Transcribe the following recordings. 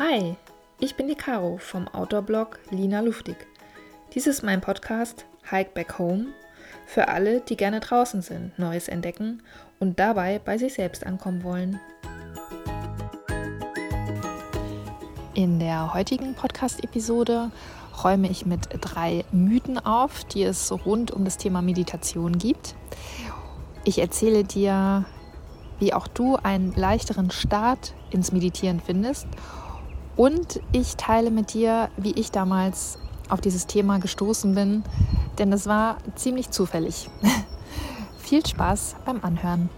Hi, ich bin die Caro vom Outdoor-Blog Lina Luftig. Dies ist mein Podcast Hike Back Home für alle, die gerne draußen sind, Neues entdecken und dabei bei sich selbst ankommen wollen. In der heutigen Podcast-Episode räume ich mit drei Mythen auf, die es rund um das Thema Meditation gibt. Ich erzähle dir, wie auch du einen leichteren Start ins Meditieren findest. Und ich teile mit dir, wie ich damals auf dieses Thema gestoßen bin, denn es war ziemlich zufällig. Viel Spaß beim Anhören.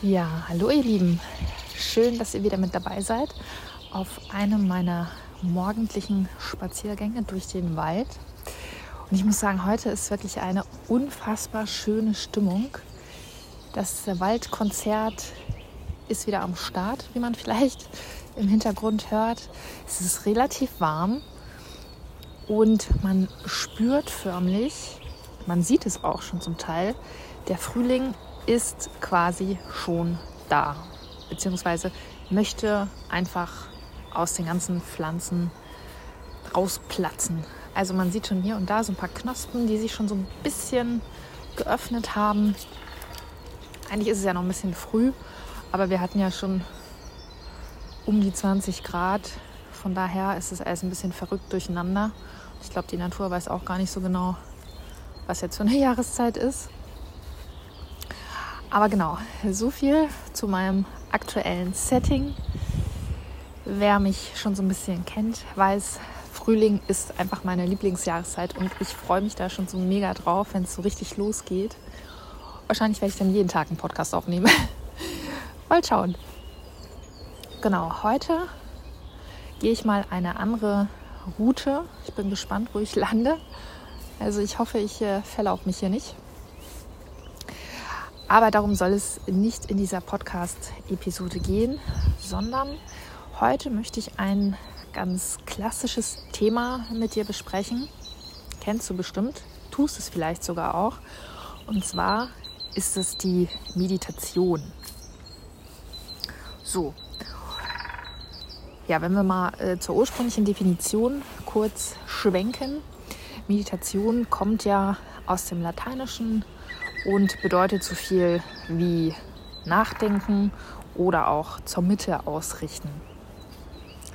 Ja, hallo ihr Lieben. Schön, dass ihr wieder mit dabei seid auf einem meiner morgendlichen Spaziergänge durch den Wald. Und ich muss sagen, heute ist wirklich eine unfassbar schöne Stimmung. Das Waldkonzert ist wieder am Start, wie man vielleicht im Hintergrund hört. Es ist relativ warm und man spürt förmlich, man sieht es auch schon zum Teil, der Frühling ist quasi schon da, beziehungsweise möchte einfach aus den ganzen Pflanzen rausplatzen. Also man sieht schon hier und da so ein paar Knospen, die sich schon so ein bisschen geöffnet haben. Eigentlich ist es ja noch ein bisschen früh, aber wir hatten ja schon um die 20 Grad. Von daher ist es alles ein bisschen verrückt durcheinander. Ich glaube, die Natur weiß auch gar nicht so genau, was jetzt für eine Jahreszeit ist. Aber genau, so viel zu meinem aktuellen Setting. Wer mich schon so ein bisschen kennt, weiß, Frühling ist einfach meine Lieblingsjahreszeit und ich freue mich da schon so mega drauf, wenn es so richtig losgeht. Wahrscheinlich werde ich dann jeden Tag einen Podcast aufnehmen. mal schauen. Genau, heute gehe ich mal eine andere Route. Ich bin gespannt, wo ich lande. Also ich hoffe, ich äh, verlaufe mich hier nicht. Aber darum soll es nicht in dieser Podcast-Episode gehen, sondern heute möchte ich ein ganz klassisches Thema mit dir besprechen. Kennst du bestimmt, tust es vielleicht sogar auch. Und zwar ist es die Meditation. So, ja, wenn wir mal äh, zur ursprünglichen Definition kurz schwenken. Meditation kommt ja aus dem Lateinischen und bedeutet so viel wie nachdenken oder auch zur Mitte ausrichten.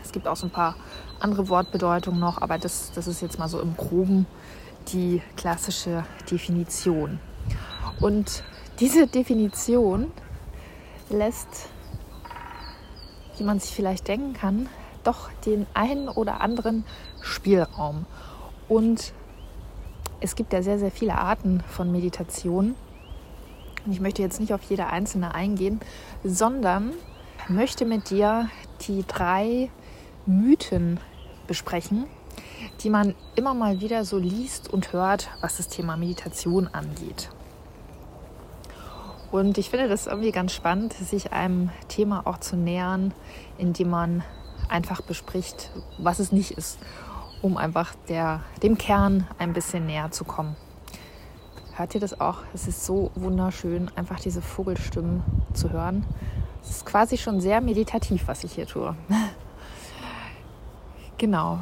Es gibt auch so ein paar andere Wortbedeutungen noch, aber das, das ist jetzt mal so im groben die klassische Definition. Und diese Definition lässt wie man sich vielleicht denken kann, doch den einen oder anderen Spielraum. Und es gibt ja sehr, sehr viele Arten von Meditation. Und ich möchte jetzt nicht auf jede einzelne eingehen, sondern möchte mit dir die drei Mythen besprechen, die man immer mal wieder so liest und hört, was das Thema Meditation angeht. Und ich finde das irgendwie ganz spannend, sich einem Thema auch zu nähern, indem man einfach bespricht, was es nicht ist, um einfach der, dem Kern ein bisschen näher zu kommen. Hört ihr das auch? Es ist so wunderschön, einfach diese Vogelstimmen zu hören. Es ist quasi schon sehr meditativ, was ich hier tue. genau.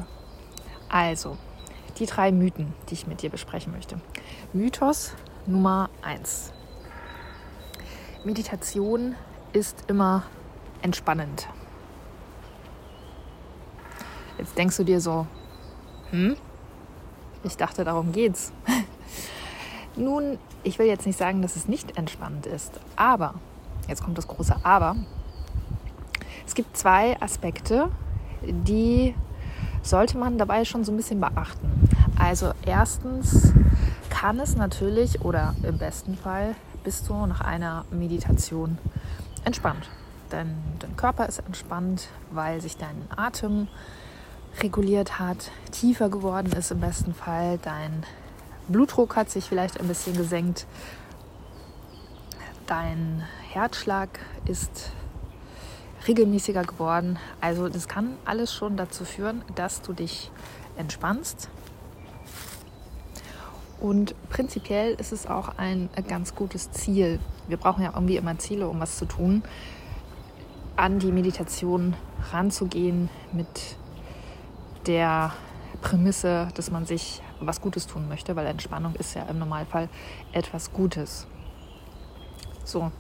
Also, die drei Mythen, die ich mit dir besprechen möchte. Mythos Nummer eins. Meditation ist immer entspannend. Jetzt denkst du dir so, hm? Ich dachte, darum geht's. Nun, ich will jetzt nicht sagen, dass es nicht entspannend ist, aber, jetzt kommt das große Aber, es gibt zwei Aspekte, die sollte man dabei schon so ein bisschen beachten. Also erstens kann es natürlich oder im besten Fall bist du nach einer Meditation entspannt. Denn dein Körper ist entspannt, weil sich dein Atem reguliert hat, tiefer geworden ist im besten Fall. Dein Blutdruck hat sich vielleicht ein bisschen gesenkt. Dein Herzschlag ist regelmäßiger geworden. Also das kann alles schon dazu führen, dass du dich entspannst und prinzipiell ist es auch ein ganz gutes Ziel. Wir brauchen ja irgendwie immer Ziele, um was zu tun. an die Meditation ranzugehen mit der Prämisse, dass man sich was Gutes tun möchte, weil Entspannung ist ja im Normalfall etwas Gutes. So,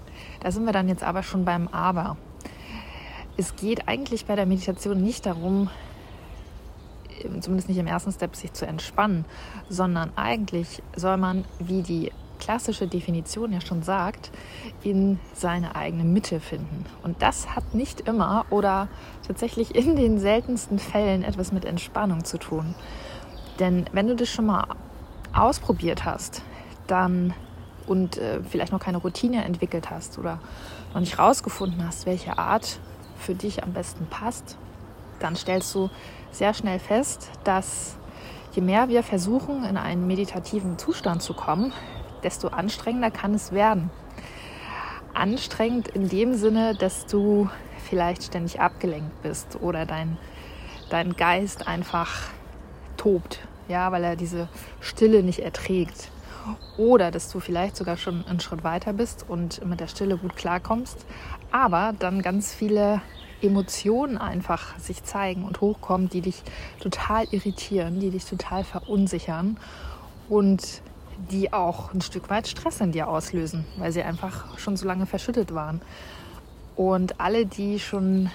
da sind wir dann jetzt aber schon beim Aber. Es geht eigentlich bei der Meditation nicht darum, zumindest nicht im ersten Step, sich zu entspannen, sondern eigentlich soll man, wie die klassische Definition ja schon sagt, in seine eigene Mitte finden. Und das hat nicht immer oder tatsächlich in den seltensten Fällen etwas mit Entspannung zu tun. Denn wenn du das schon mal ausprobiert hast, dann und äh, vielleicht noch keine Routine entwickelt hast oder noch nicht rausgefunden hast, welche Art für dich am besten passt, dann stellst du sehr schnell fest, dass je mehr wir versuchen, in einen meditativen Zustand zu kommen, desto anstrengender kann es werden. Anstrengend in dem Sinne, dass du vielleicht ständig abgelenkt bist oder dein, dein Geist einfach tobt, ja, weil er diese Stille nicht erträgt. Oder dass du vielleicht sogar schon einen Schritt weiter bist und mit der Stille gut klarkommst, aber dann ganz viele Emotionen einfach sich zeigen und hochkommen, die dich total irritieren, die dich total verunsichern und die auch ein Stück weit Stress in dir auslösen, weil sie einfach schon so lange verschüttet waren. Und alle, die schon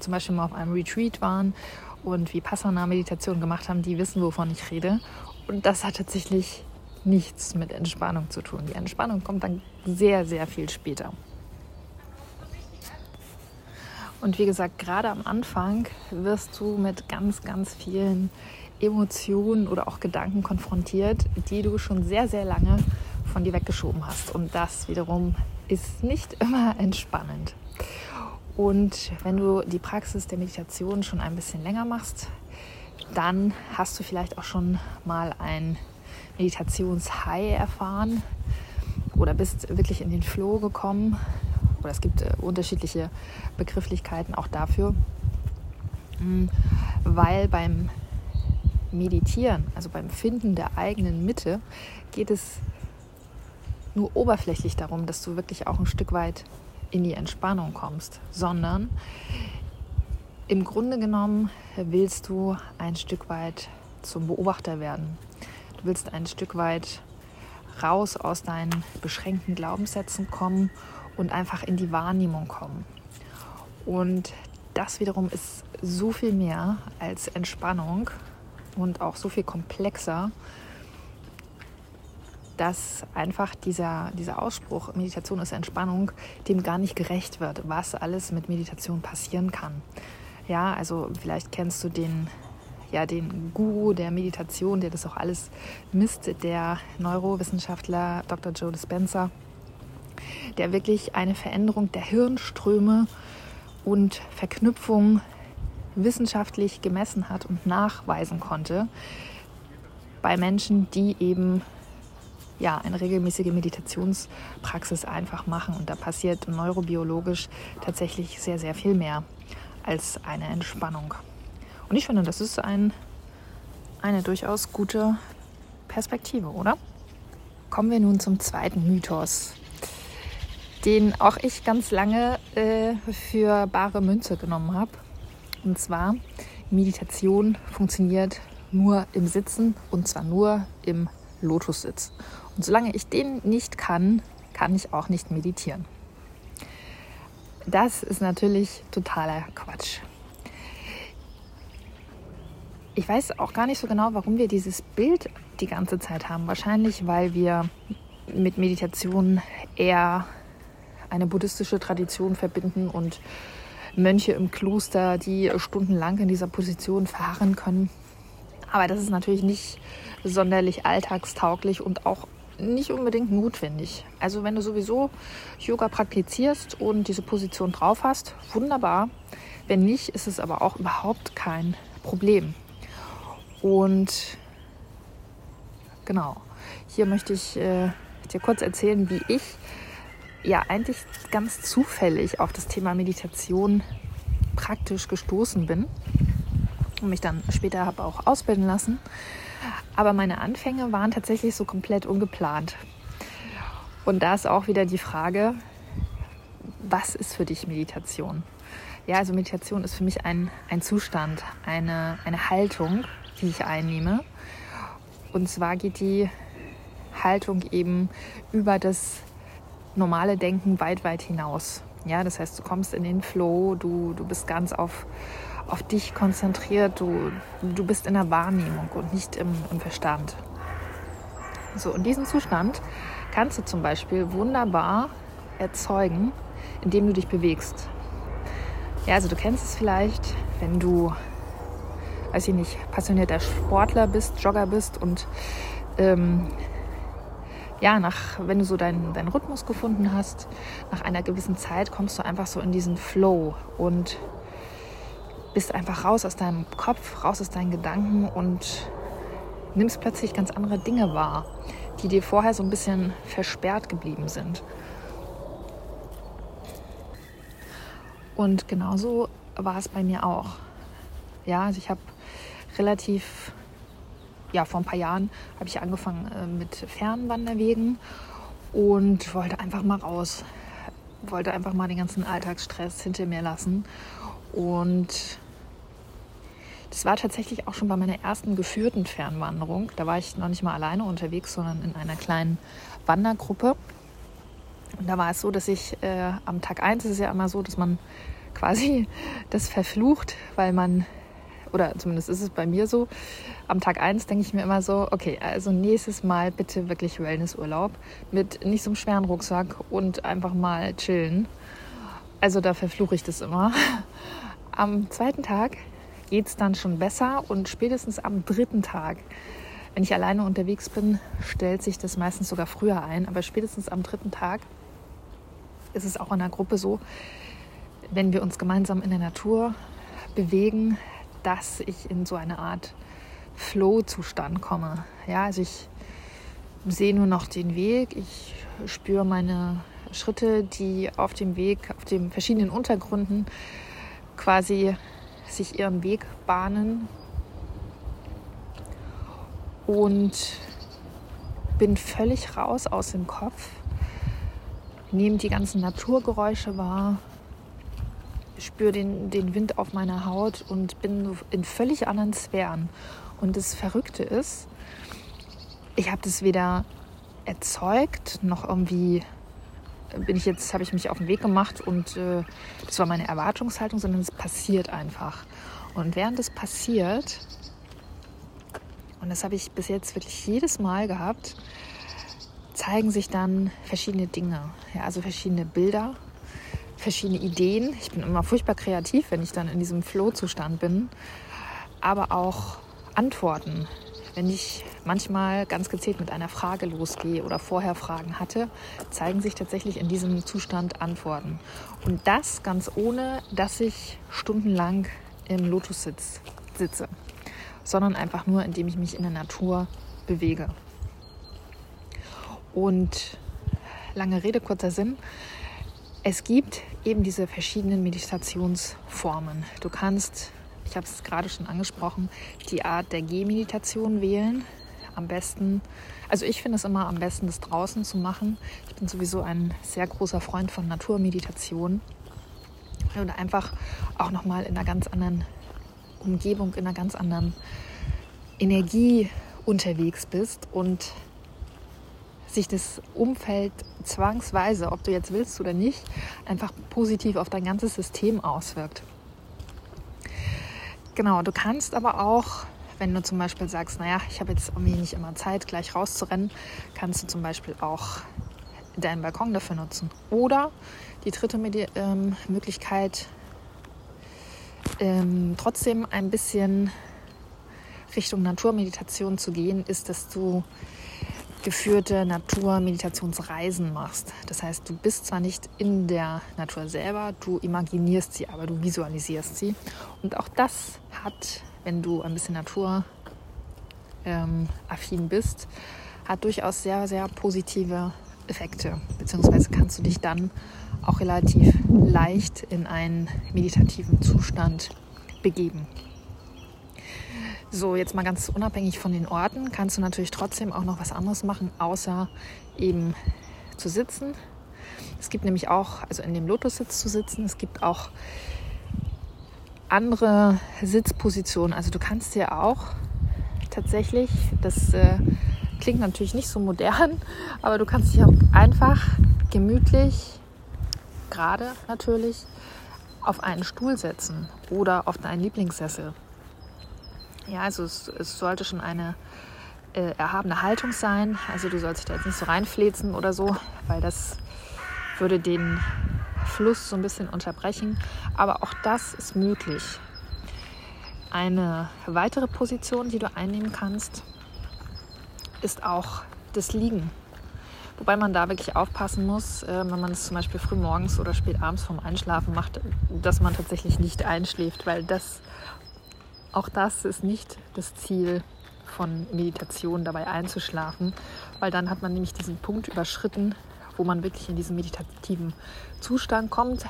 zum Beispiel mal auf einem Retreat waren und Vipassana-Meditation gemacht haben, die wissen, wovon ich rede. Und das hat tatsächlich nichts mit Entspannung zu tun. Die Entspannung kommt dann sehr, sehr viel später. Und wie gesagt, gerade am Anfang wirst du mit ganz, ganz vielen Emotionen oder auch Gedanken konfrontiert, die du schon sehr, sehr lange von dir weggeschoben hast. Und das wiederum ist nicht immer entspannend. Und wenn du die Praxis der Meditation schon ein bisschen länger machst, dann hast du vielleicht auch schon mal ein Meditationshigh erfahren oder bist wirklich in den Flow gekommen. Oder es gibt äh, unterschiedliche Begrifflichkeiten auch dafür, mm, weil beim Meditieren, also beim Finden der eigenen Mitte, geht es nur oberflächlich darum, dass du wirklich auch ein Stück weit in die Entspannung kommst, sondern im Grunde genommen willst du ein Stück weit zum Beobachter werden. Du willst ein Stück weit raus aus deinen beschränkten Glaubenssätzen kommen und einfach in die Wahrnehmung kommen. Und das wiederum ist so viel mehr als Entspannung und auch so viel komplexer, dass einfach dieser, dieser Ausspruch, Meditation ist Entspannung, dem gar nicht gerecht wird, was alles mit Meditation passieren kann. Ja, also vielleicht kennst du den, ja, den Guru der Meditation, der das auch alles misst, der Neurowissenschaftler Dr. Joe Dispenza, der wirklich eine Veränderung der Hirnströme und Verknüpfung wissenschaftlich gemessen hat und nachweisen konnte bei Menschen, die eben ja, eine regelmäßige Meditationspraxis einfach machen. Und da passiert neurobiologisch tatsächlich sehr, sehr viel mehr als eine Entspannung. Und ich finde, das ist ein, eine durchaus gute Perspektive, oder? Kommen wir nun zum zweiten Mythos, den auch ich ganz lange äh, für bare Münze genommen habe. Und zwar, Meditation funktioniert nur im Sitzen und zwar nur im Lotussitz. Und solange ich den nicht kann, kann ich auch nicht meditieren. Das ist natürlich totaler Quatsch. Ich weiß auch gar nicht so genau, warum wir dieses Bild die ganze Zeit haben. Wahrscheinlich, weil wir mit Meditation eher eine buddhistische Tradition verbinden und Mönche im Kloster, die stundenlang in dieser Position verharren können. Aber das ist natürlich nicht sonderlich alltagstauglich und auch nicht unbedingt notwendig. Also wenn du sowieso Yoga praktizierst und diese Position drauf hast, wunderbar. Wenn nicht, ist es aber auch überhaupt kein Problem. Und genau, hier möchte ich äh, dir kurz erzählen, wie ich ja eigentlich ganz zufällig auf das Thema Meditation praktisch gestoßen bin und mich dann später habe auch ausbilden lassen. Aber meine Anfänge waren tatsächlich so komplett ungeplant. Und da ist auch wieder die Frage, was ist für dich Meditation? Ja, also Meditation ist für mich ein, ein Zustand, eine, eine Haltung, die ich einnehme. Und zwar geht die Haltung eben über das normale Denken weit, weit hinaus. Ja, das heißt, du kommst in den Flow, du, du bist ganz auf, auf dich konzentriert, du, du bist in der Wahrnehmung und nicht im, im Verstand. So, und diesen Zustand kannst du zum Beispiel wunderbar erzeugen, indem du dich bewegst. Ja, also du kennst es vielleicht, wenn du, weiß ich nicht, passionierter Sportler bist, Jogger bist und ähm, ja, nach, wenn du so deinen, deinen Rhythmus gefunden hast, nach einer gewissen Zeit kommst du einfach so in diesen Flow und bist einfach raus aus deinem Kopf, raus aus deinen Gedanken und nimmst plötzlich ganz andere Dinge wahr, die dir vorher so ein bisschen versperrt geblieben sind. Und genauso war es bei mir auch. Ja, also ich habe relativ, ja, vor ein paar Jahren habe ich angefangen äh, mit Fernwanderwegen und wollte einfach mal raus. Wollte einfach mal den ganzen Alltagsstress hinter mir lassen. Und das war tatsächlich auch schon bei meiner ersten geführten Fernwanderung. Da war ich noch nicht mal alleine unterwegs, sondern in einer kleinen Wandergruppe. Und da war es so, dass ich äh, am Tag 1 ist es ja immer so, dass man quasi das verflucht, weil man, oder zumindest ist es bei mir so, am Tag 1 denke ich mir immer so, okay, also nächstes Mal bitte wirklich Wellnessurlaub mit nicht so einem schweren Rucksack und einfach mal chillen. Also da verfluche ich das immer. Am zweiten Tag geht es dann schon besser und spätestens am dritten Tag wenn ich alleine unterwegs bin, stellt sich das meistens sogar früher ein. Aber spätestens am dritten Tag ist es auch in der Gruppe so, wenn wir uns gemeinsam in der Natur bewegen, dass ich in so eine Art Flow-Zustand komme. Ja, also ich sehe nur noch den Weg, ich spüre meine Schritte, die auf dem Weg, auf den verschiedenen Untergründen quasi sich ihren Weg bahnen und bin völlig raus aus dem Kopf, nehme die ganzen Naturgeräusche wahr, spüre den, den Wind auf meiner Haut und bin in völlig anderen Sphären. Und das Verrückte ist, ich habe das weder erzeugt noch irgendwie bin ich jetzt habe ich mich auf den Weg gemacht und äh, das war meine Erwartungshaltung, sondern es passiert einfach. Und während es passiert und das habe ich bis jetzt wirklich jedes Mal gehabt, zeigen sich dann verschiedene Dinge, ja, also verschiedene Bilder, verschiedene Ideen. Ich bin immer furchtbar kreativ, wenn ich dann in diesem Flow-Zustand bin, aber auch Antworten. Wenn ich manchmal ganz gezielt mit einer Frage losgehe oder vorher Fragen hatte, zeigen sich tatsächlich in diesem Zustand Antworten. Und das ganz ohne, dass ich stundenlang im Lotus sitz, sitze sondern einfach nur, indem ich mich in der Natur bewege. Und lange Rede, kurzer Sinn. Es gibt eben diese verschiedenen Meditationsformen. Du kannst, ich habe es gerade schon angesprochen, die Art der Gehmeditation wählen. Am besten, also ich finde es immer am besten, das draußen zu machen. Ich bin sowieso ein sehr großer Freund von Naturmeditation. Und einfach auch nochmal in einer ganz anderen Umgebung, in einer ganz anderen Energie unterwegs bist und sich das Umfeld zwangsweise, ob du jetzt willst oder nicht, einfach positiv auf dein ganzes System auswirkt. Genau, du kannst aber auch, wenn du zum Beispiel sagst, naja, ich habe jetzt irgendwie nicht immer Zeit, gleich rauszurennen, kannst du zum Beispiel auch deinen Balkon dafür nutzen. Oder die dritte Medi ähm, Möglichkeit, ähm, trotzdem ein bisschen Richtung Naturmeditation zu gehen, ist, dass du geführte Naturmeditationsreisen machst. Das heißt, du bist zwar nicht in der Natur selber, du imaginierst sie, aber du visualisierst sie. Und auch das hat, wenn du ein bisschen naturaffin ähm, bist, hat durchaus sehr, sehr positive Effekte. Beziehungsweise kannst du dich dann auch relativ leicht in einen meditativen Zustand begeben. So, jetzt mal ganz unabhängig von den Orten, kannst du natürlich trotzdem auch noch was anderes machen, außer eben zu sitzen. Es gibt nämlich auch, also in dem Lotussitz zu sitzen, es gibt auch andere Sitzpositionen. Also du kannst dir auch tatsächlich, das äh, klingt natürlich nicht so modern, aber du kannst dich auch einfach gemütlich, gerade natürlich, auf einen Stuhl setzen oder auf deinen Lieblingssessel. Ja, also es, es sollte schon eine äh, erhabene Haltung sein. Also du sollst dich da jetzt nicht so reinflezen oder so, weil das würde den Fluss so ein bisschen unterbrechen. Aber auch das ist möglich. Eine weitere Position, die du einnehmen kannst, ist auch das Liegen. Wobei man da wirklich aufpassen muss, äh, wenn man es zum Beispiel früh morgens oder spät abends vorm Einschlafen macht, dass man tatsächlich nicht einschläft, weil das auch das ist nicht das Ziel von Meditation, dabei einzuschlafen, weil dann hat man nämlich diesen Punkt überschritten, wo man wirklich in diesen meditativen Zustand kommt.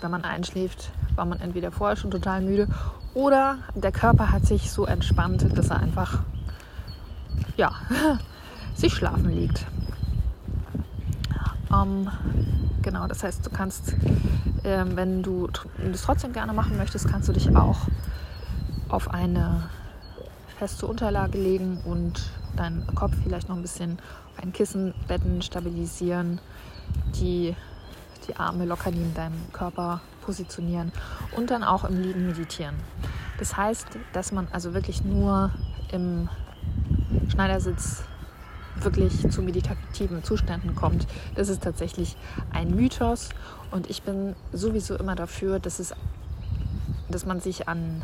Wenn man einschläft, war man entweder vorher schon total müde oder der Körper hat sich so entspannt, dass er einfach ja, sich schlafen legt. Ähm, genau, das heißt, du kannst, äh, wenn du das trotzdem gerne machen möchtest, kannst du dich auch auf eine feste Unterlage legen und deinen Kopf vielleicht noch ein bisschen auf ein Kissen betten, stabilisieren, die, die Arme locker neben deinem Körper positionieren und dann auch im Liegen meditieren. Das heißt, dass man also wirklich nur im Schneidersitz wirklich zu meditativen Zuständen kommt. Das ist tatsächlich ein Mythos und ich bin sowieso immer dafür, dass, es, dass man sich an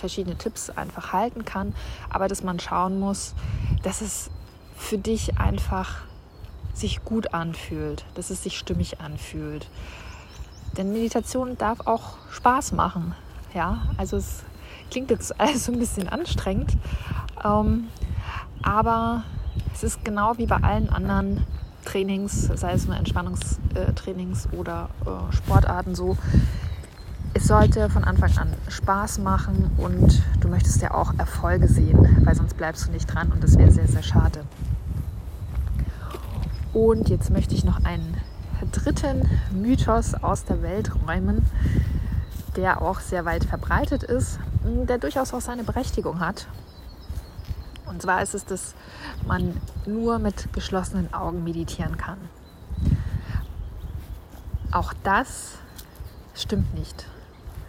verschiedene Tipps einfach halten kann, aber dass man schauen muss, dass es für dich einfach sich gut anfühlt, dass es sich stimmig anfühlt. Denn Meditation darf auch Spaß machen. Ja, also es klingt jetzt alles so ein bisschen anstrengend, ähm, aber es ist genau wie bei allen anderen Trainings, sei es nur Entspannungstrainings oder äh, Sportarten so. Sollte von Anfang an Spaß machen und du möchtest ja auch Erfolge sehen, weil sonst bleibst du nicht dran und das wäre sehr, sehr schade. Und jetzt möchte ich noch einen dritten Mythos aus der Welt räumen, der auch sehr weit verbreitet ist, der durchaus auch seine Berechtigung hat und zwar ist es, dass man nur mit geschlossenen Augen meditieren kann. Auch das stimmt nicht.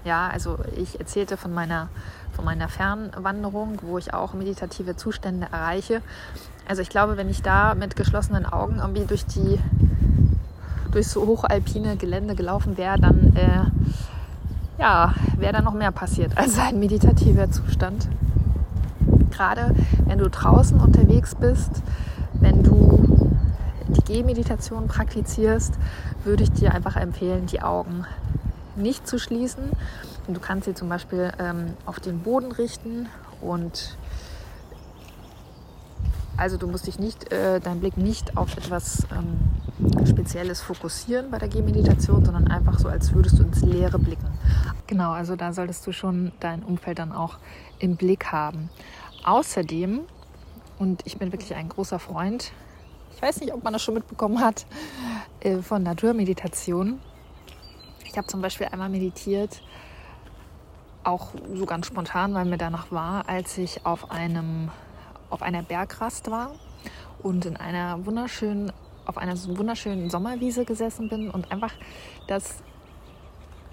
Ja, also ich erzählte von meiner, von meiner Fernwanderung, wo ich auch meditative Zustände erreiche. Also ich glaube, wenn ich da mit geschlossenen Augen irgendwie durch die durch so hochalpine Gelände gelaufen wäre, dann äh, ja, wäre da noch mehr passiert als ein meditativer Zustand gerade wenn du draußen unterwegs bist, wenn du die Gehmeditation praktizierst, würde ich dir einfach empfehlen, die Augen nicht zu schließen. Und du kannst sie zum Beispiel ähm, auf den Boden richten und also du musst dich nicht, äh, deinen Blick nicht auf etwas ähm, Spezielles fokussieren bei der Gehmeditation, sondern einfach so, als würdest du ins Leere blicken. Genau, also da solltest du schon dein Umfeld dann auch im Blick haben. Außerdem, und ich bin wirklich ein großer Freund, ich weiß nicht, ob man das schon mitbekommen hat, äh, von Naturmeditation. Ich habe zum Beispiel einmal meditiert, auch so ganz spontan, weil mir danach war, als ich auf, einem, auf einer Bergrast war und in einer wunderschönen, auf einer wunderschönen Sommerwiese gesessen bin und einfach das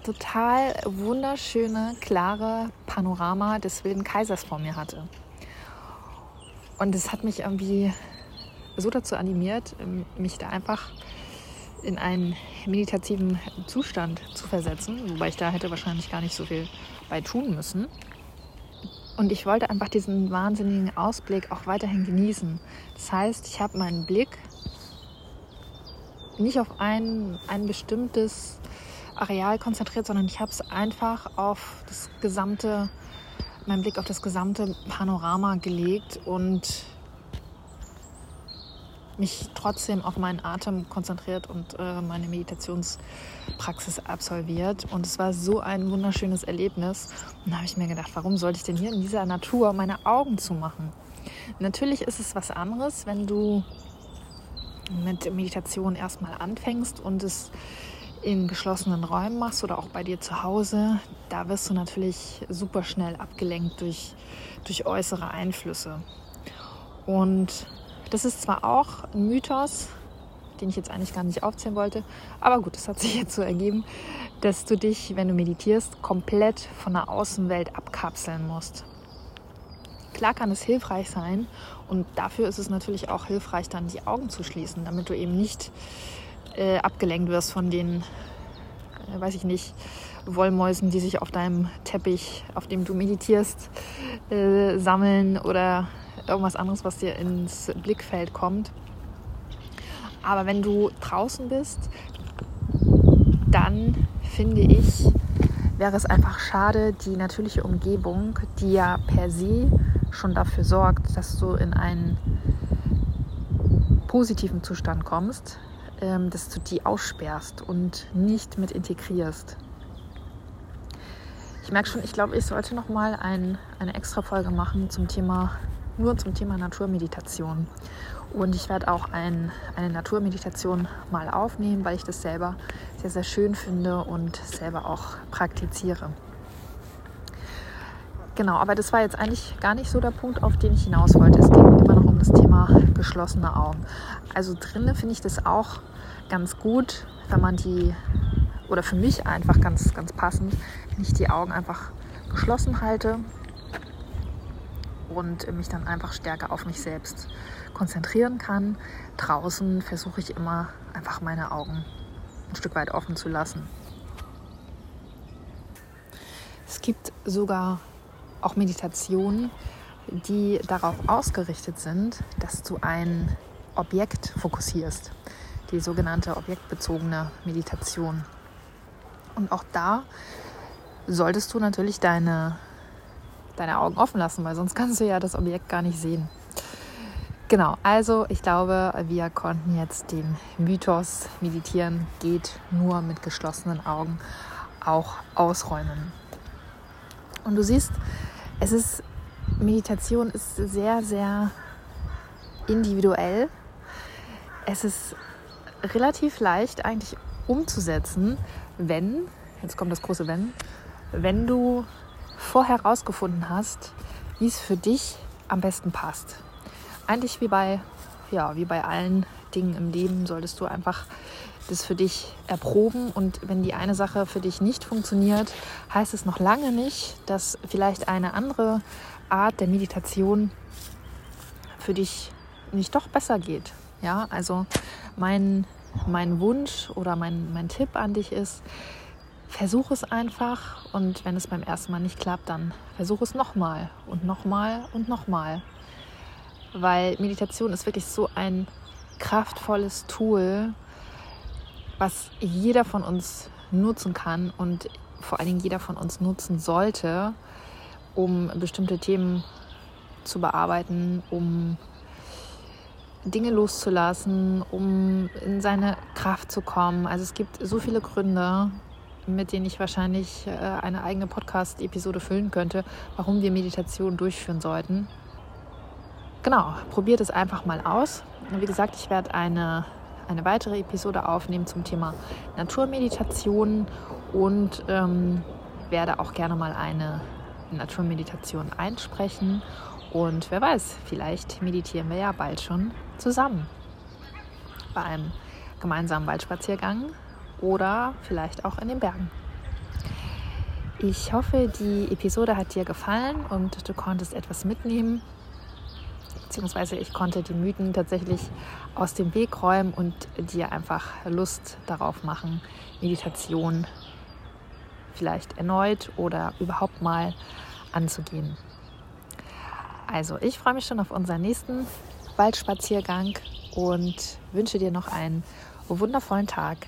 total wunderschöne, klare Panorama des Wilden Kaisers vor mir hatte. Und es hat mich irgendwie so dazu animiert, mich da einfach in einen meditativen Zustand zu versetzen, wobei ich da hätte wahrscheinlich gar nicht so viel bei tun müssen. Und ich wollte einfach diesen wahnsinnigen Ausblick auch weiterhin genießen. Das heißt, ich habe meinen Blick nicht auf ein, ein bestimmtes Areal konzentriert, sondern ich habe es einfach auf das gesamte meinen Blick auf das gesamte Panorama gelegt und mich trotzdem auf meinen Atem konzentriert und äh, meine Meditationspraxis absolviert. Und es war so ein wunderschönes Erlebnis. Und da habe ich mir gedacht, warum sollte ich denn hier in dieser Natur meine Augen zumachen? Natürlich ist es was anderes, wenn du mit Meditation erstmal anfängst und es in geschlossenen Räumen machst oder auch bei dir zu Hause, da wirst du natürlich super schnell abgelenkt durch, durch äußere Einflüsse. Und das ist zwar auch ein Mythos, den ich jetzt eigentlich gar nicht aufzählen wollte, aber gut, es hat sich jetzt so ergeben, dass du dich, wenn du meditierst, komplett von der Außenwelt abkapseln musst. Klar kann es hilfreich sein und dafür ist es natürlich auch hilfreich, dann die Augen zu schließen, damit du eben nicht äh, abgelenkt wirst von den, äh, weiß ich nicht, Wollmäusen, die sich auf deinem Teppich, auf dem du meditierst, äh, sammeln oder irgendwas anderes, was dir ins Blickfeld kommt. Aber wenn du draußen bist, dann finde ich, wäre es einfach schade, die natürliche Umgebung, die ja per se schon dafür sorgt, dass du in einen positiven Zustand kommst, ähm, dass du die aussperrst und nicht mit integrierst. Ich merke schon, ich glaube, ich sollte noch mal ein, eine extra Folge machen zum Thema nur zum Thema Naturmeditation. Und ich werde auch ein, eine Naturmeditation mal aufnehmen, weil ich das selber sehr, sehr schön finde und selber auch praktiziere. Genau, aber das war jetzt eigentlich gar nicht so der Punkt, auf den ich hinaus wollte. Es ging immer noch um das Thema geschlossene Augen. Also drinnen finde ich das auch ganz gut, wenn man die, oder für mich einfach ganz, ganz passend, wenn ich die Augen einfach geschlossen halte und mich dann einfach stärker auf mich selbst konzentrieren kann. Draußen versuche ich immer einfach meine Augen ein Stück weit offen zu lassen. Es gibt sogar auch Meditationen, die darauf ausgerichtet sind, dass du ein Objekt fokussierst, die sogenannte objektbezogene Meditation. Und auch da solltest du natürlich deine deine Augen offen lassen, weil sonst kannst du ja das Objekt gar nicht sehen. Genau, also ich glaube, wir konnten jetzt den Mythos meditieren geht nur mit geschlossenen Augen auch ausräumen. Und du siehst, es ist Meditation ist sehr sehr individuell. Es ist relativ leicht eigentlich umzusetzen, wenn jetzt kommt das große wenn, wenn du vorher herausgefunden hast, wie es für dich am besten passt. Eigentlich wie bei, ja, wie bei allen Dingen im Leben solltest du einfach das für dich erproben und wenn die eine Sache für dich nicht funktioniert, heißt es noch lange nicht, dass vielleicht eine andere Art der Meditation für dich nicht doch besser geht. Ja, also mein, mein Wunsch oder mein, mein Tipp an dich ist, versuch es einfach und wenn es beim ersten Mal nicht klappt, dann versuch es nochmal und nochmal und nochmal. Weil Meditation ist wirklich so ein kraftvolles Tool, was jeder von uns nutzen kann und vor allen Dingen jeder von uns nutzen sollte, um bestimmte Themen zu bearbeiten, um Dinge loszulassen, um in seine Kraft zu kommen. Also es gibt so viele Gründe, mit denen ich wahrscheinlich äh, eine eigene Podcast-Episode füllen könnte, warum wir Meditation durchführen sollten. Genau, probiert es einfach mal aus. Wie gesagt, ich werde eine, eine weitere Episode aufnehmen zum Thema Naturmeditation und ähm, werde auch gerne mal eine Naturmeditation einsprechen. Und wer weiß, vielleicht meditieren wir ja bald schon zusammen bei einem gemeinsamen Waldspaziergang oder vielleicht auch in den Bergen. Ich hoffe, die Episode hat dir gefallen und du konntest etwas mitnehmen, beziehungsweise ich konnte die Mythen tatsächlich aus dem Weg räumen und dir einfach Lust darauf machen, Meditation vielleicht erneut oder überhaupt mal anzugehen. Also, ich freue mich schon auf unseren nächsten Waldspaziergang und wünsche dir noch einen wundervollen Tag.